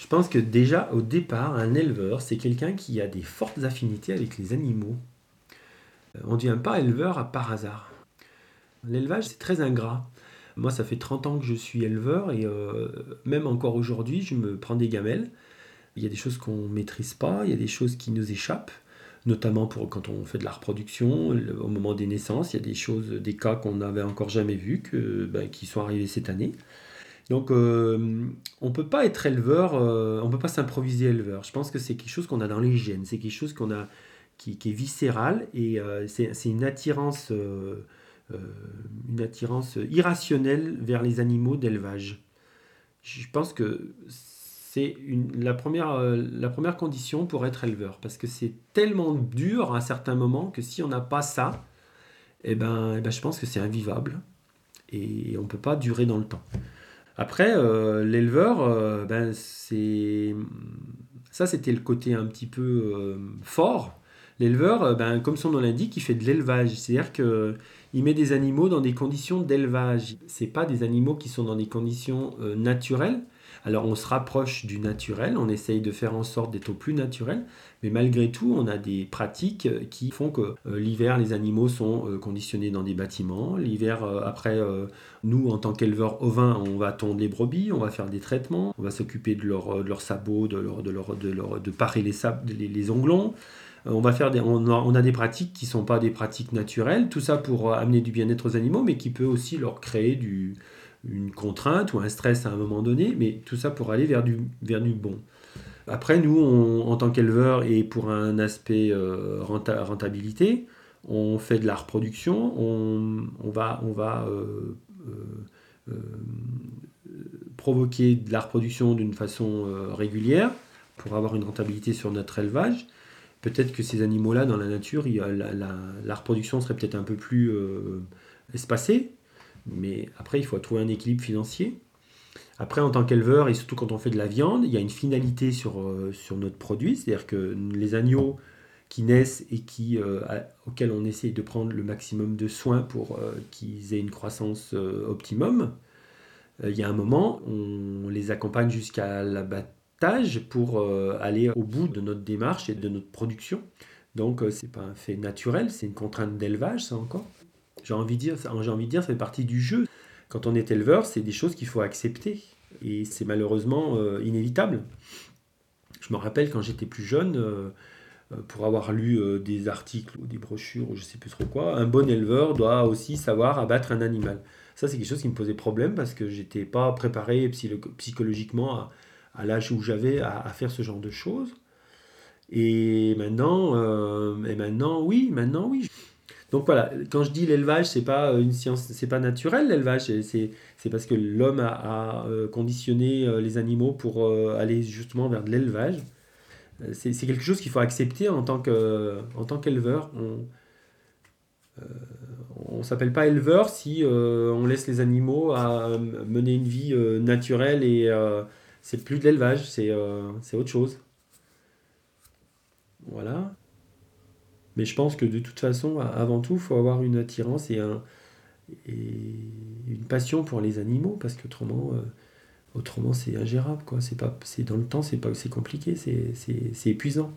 Je pense que déjà au départ, un éleveur, c'est quelqu'un qui a des fortes affinités avec les animaux. Euh, on ne devient pas éleveur par hasard. L'élevage, c'est très ingrat. Moi, ça fait 30 ans que je suis éleveur et euh, même encore aujourd'hui, je me prends des gamelles. Il y a des choses qu'on ne maîtrise pas, il y a des choses qui nous échappent, notamment pour quand on fait de la reproduction, au moment des naissances, il y a des choses, des cas qu'on n'avait encore jamais vus, ben, qui sont arrivés cette année. Donc, euh, on ne peut pas être éleveur, euh, on ne peut pas s'improviser éleveur. Je pense que c'est quelque chose qu'on a dans les gènes, c'est quelque chose qu'on a qui, est viscéral et c'est une attirance euh, une attirance irrationnelle vers les animaux d'élevage. Je pense que c'est la, première, euh, la première condition pour être éleveur, parce que c'est tellement dur à un certain moment que si on n'a pas ça, eh ben, eh ben, je pense que c'est invivable et on ne peut pas durer dans le temps. Après, euh, l'éleveur, ben, c'est ça c'était le côté un petit peu fort. L'éleveur, ben, comme son nom l'indique, il fait de l'élevage, c'est-à-dire que il met des animaux dans des conditions d'élevage. Ce pas des animaux qui sont dans des conditions euh, naturelles. Alors on se rapproche du naturel, on essaye de faire en sorte d'être au plus naturel, mais malgré tout, on a des pratiques qui font que euh, l'hiver, les animaux sont euh, conditionnés dans des bâtiments. L'hiver, après, nous, en tant qu'éleveurs ovins, on va tondre les brebis, on va faire des traitements, on va s'occuper de leurs leur sabots, de, leur, de, leur, de, parer les, les, les onglons. Euh, on, va faire des, on, a, des pratiques qui ne sont pas des pratiques naturelles, tout ça pour euh, amener du bien-être aux animaux, mais qui peut aussi leur créer du, une contrainte ou un stress à un moment donné, mais tout ça pour aller vers du, vers du bon. Après, nous, en tant qu'éleveurs et pour un aspect euh, rentabilité, on fait de la reproduction, on, va, on va provoquer de la reproduction d'une façon régulière pour avoir une rentabilité sur notre élevage peut-être que ces animaux-là, dans la nature, la, reproduction serait peut-être un peu plus euh, espacée, mais après, il faut trouver un équilibre financier. Après, en tant qu'éleveur, et surtout quand on fait de la viande, il y a une finalité sur, euh, sur notre produit, c'est-à-dire que les agneaux qui naissent et qui, euh, auxquels on essaye de prendre le maximum de soins pour qu'ils aient une croissance optimum, il y a un moment, on les accompagne jusqu'à la pour euh, aller au bout de notre démarche et de notre production. Donc euh, c'est pas un fait naturel, c'est une contrainte d'élevage, ça encore. J'ai envie de dire, j'ai envie de dire, ça fait partie du jeu. Quand on est éleveur, c'est des choses qu'il faut accepter et c'est malheureusement euh, inévitable. Je me rappelle quand j'étais plus jeune, pour avoir lu des articles ou des brochures ou je sais plus trop quoi, un bon éleveur doit aussi savoir abattre un animal. Ça, c'est quelque chose qui me posait problème parce que j'étais pas préparé psychologiquement à, à l'âge où j'avais à, faire ce genre de choses. Et maintenant, euh, maintenant, oui, maintenant, oui. Donc voilà, quand je dis l'élevage, c'est pas une science, c'est pas naturel l'élevage, c'est, parce que l'homme a, euh, conditionné euh, les animaux pour aller justement vers de l'élevage. C'est, quelque chose qu'il faut accepter en tant, qu'éleveur. On on s'appelle pas éleveur si on laisse les animaux à mener une vie naturelle et c'est plus de l'élevage, euh, c'est autre chose. Voilà. Mais je pense que de toute façon, avant tout, il faut avoir une attirance et, un, et une passion pour les animaux, parce qu'autrement, euh, autrement c'est ingérable. Quoi. Pas, dans le temps, c'est compliqué, c'est épuisant.